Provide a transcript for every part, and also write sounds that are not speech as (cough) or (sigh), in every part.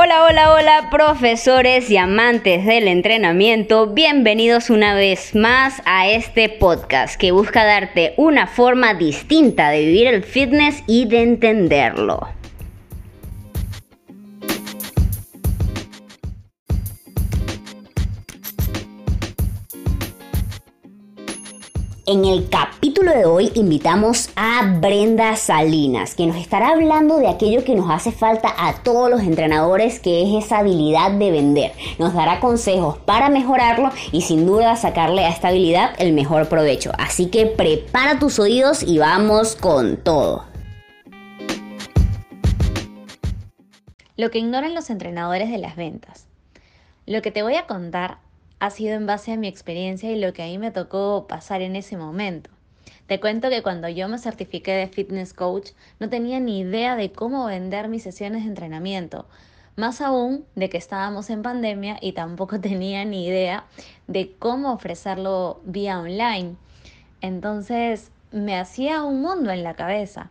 Hola, hola, hola, profesores y amantes del entrenamiento. Bienvenidos una vez más a este podcast que busca darte una forma distinta de vivir el fitness y de entenderlo. En el capítulo de hoy invitamos a Brenda Salinas, que nos estará hablando de aquello que nos hace falta a todos los entrenadores, que es esa habilidad de vender. Nos dará consejos para mejorarlo y sin duda sacarle a esta habilidad el mejor provecho. Así que prepara tus oídos y vamos con todo. Lo que ignoran los entrenadores de las ventas. Lo que te voy a contar ha sido en base a mi experiencia y lo que a mí me tocó pasar en ese momento. Te cuento que cuando yo me certifiqué de fitness coach no tenía ni idea de cómo vender mis sesiones de entrenamiento, más aún de que estábamos en pandemia y tampoco (laughs) tenía ni idea de cómo ofrecerlo vía online. Entonces me hacía un mundo en la cabeza.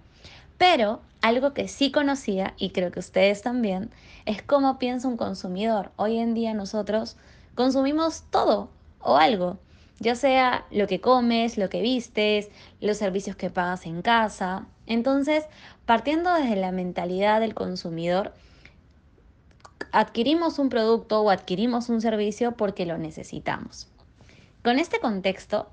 Pero algo que sí conocía, y creo que ustedes también, es cómo piensa un consumidor. Hoy en día nosotros consumimos todo o algo, ya sea lo que comes, lo que vistes, los servicios que pagas en casa. Entonces, partiendo desde la mentalidad del consumidor, adquirimos un producto o adquirimos un servicio porque lo necesitamos. Con este contexto,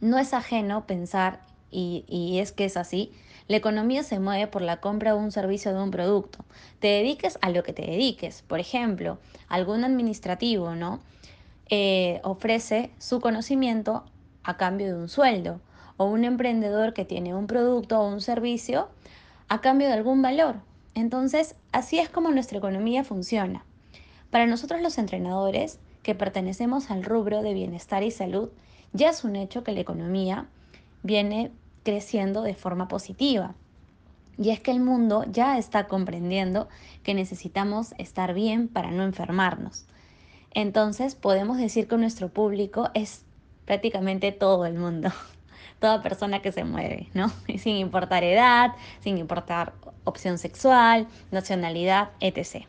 no es ajeno pensar, y, es que es así, la economía se mueve por la compra de un servicio de un producto. Te dediques a lo que te dediques. Por ejemplo, algún administrativo, ¿no? Eh, ofrece su conocimiento a cambio de un sueldo. O un emprendedor que tiene un producto o un servicio a cambio de algún valor. Entonces, así es como nuestra economía funciona. Para nosotros los entrenadores, que pertenecemos al rubro de bienestar y salud, ya es un hecho que la economía viene creciendo de forma positiva. Y es que el mundo ya está comprendiendo que necesitamos estar bien para no enfermarnos. Entonces podemos decir que nuestro público es prácticamente todo el mundo, (laughs) toda persona que se mueve, ¿no? (laughs) sin importar edad, sin importar opción sexual, nacionalidad, etc.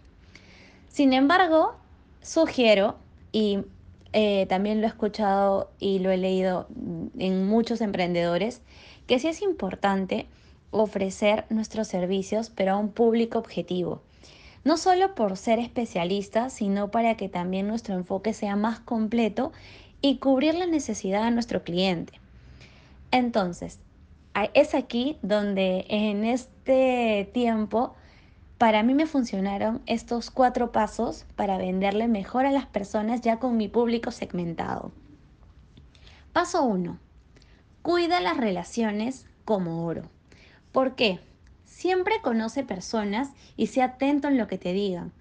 Sin embargo, sugiero, y eh, también lo he escuchado y lo he leído en muchos emprendedores, que sí es importante ofrecer nuestros servicios, pero a un público objetivo. No solo por ser especialistas, sino para que también nuestro enfoque sea más completo y cubrir la necesidad de nuestro cliente. Entonces, es aquí donde en este tiempo para mí me funcionaron estos cuatro pasos para venderle mejor a las personas ya con mi público segmentado. Paso 1. Cuida las relaciones como oro. ¿Por qué? Siempre conoce personas y sea atento en lo que te digan.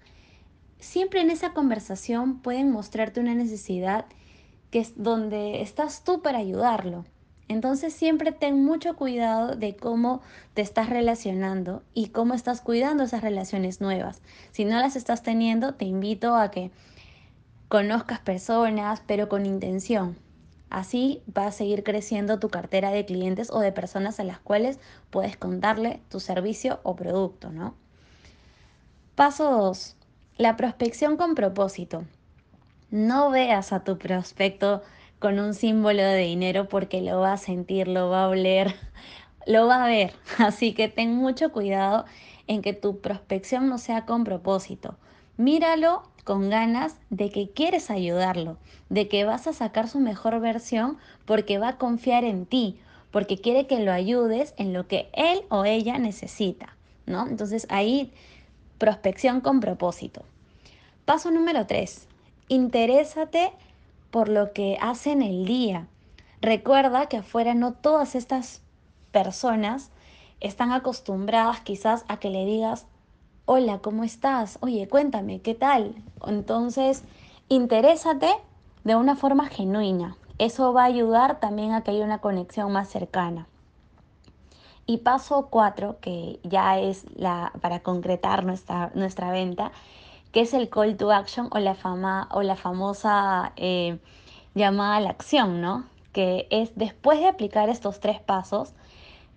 Siempre en esa conversación pueden mostrarte una necesidad que es donde estás tú para ayudarlo. Entonces siempre ten mucho cuidado de cómo te estás relacionando y cómo estás cuidando esas relaciones nuevas. Si no las estás teniendo, te invito a que conozcas personas, pero con intención. Así va a seguir creciendo tu cartera de clientes o de personas a las cuales puedes contarle tu servicio o producto, ¿no? Paso 2. La prospección con propósito. No veas a tu prospecto con un símbolo de dinero porque lo va a sentir, lo va a oler, (laughs) lo va a ver. (laughs) Así que ten mucho cuidado en que tu prospección no sea con propósito. Míralo con ganas de que quieres ayudarlo, de que vas a sacar su mejor versión porque va a confiar en ti, porque quiere que lo ayudes en lo que él o ella necesita, ¿no? Entonces ahí prospección con propósito. Paso número 3. Interésate por lo que hacen el día. Recuerda que afuera no todas estas personas están acostumbradas quizás a que le digas hola, ¿cómo estás? Oye, cuéntame, ¿qué tal? Entonces, interésate de una forma genuina. Eso va a ayudar también a que haya una conexión más cercana. Y paso cuatro, que ya es la, para concretar nuestra, nuestra venta, que es el call to action o la, fama, o la famosa eh, llamada a la acción, ¿no? Que es después de aplicar estos tres pasos,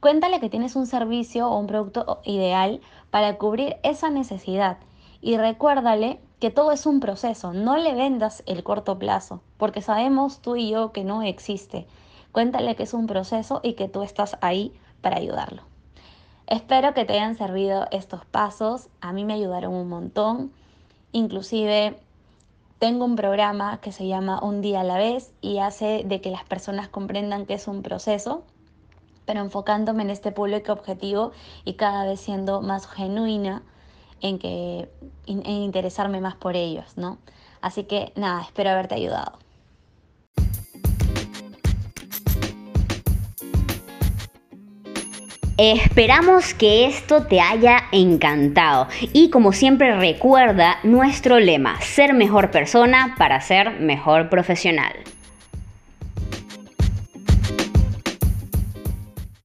Cuéntale que tienes un servicio o un producto ideal para cubrir esa necesidad y recuérdale que todo es un proceso, no le vendas el corto plazo, porque sabemos tú y yo que no existe. Cuéntale que es un proceso y que tú estás ahí para ayudarlo. Espero que te hayan servido estos pasos, a mí me ayudaron un montón, inclusive tengo un programa que se llama Un día a la vez y hace de que las personas comprendan que es un proceso, pero enfocándome en este público objetivo y cada vez siendo más genuina en, que, en, interesarme más por ellos, ¿no? Así que nada, espero haberte ayudado. Esperamos que esto te haya encantado y como siempre recuerda nuestro lema, ser mejor persona para ser mejor profesional.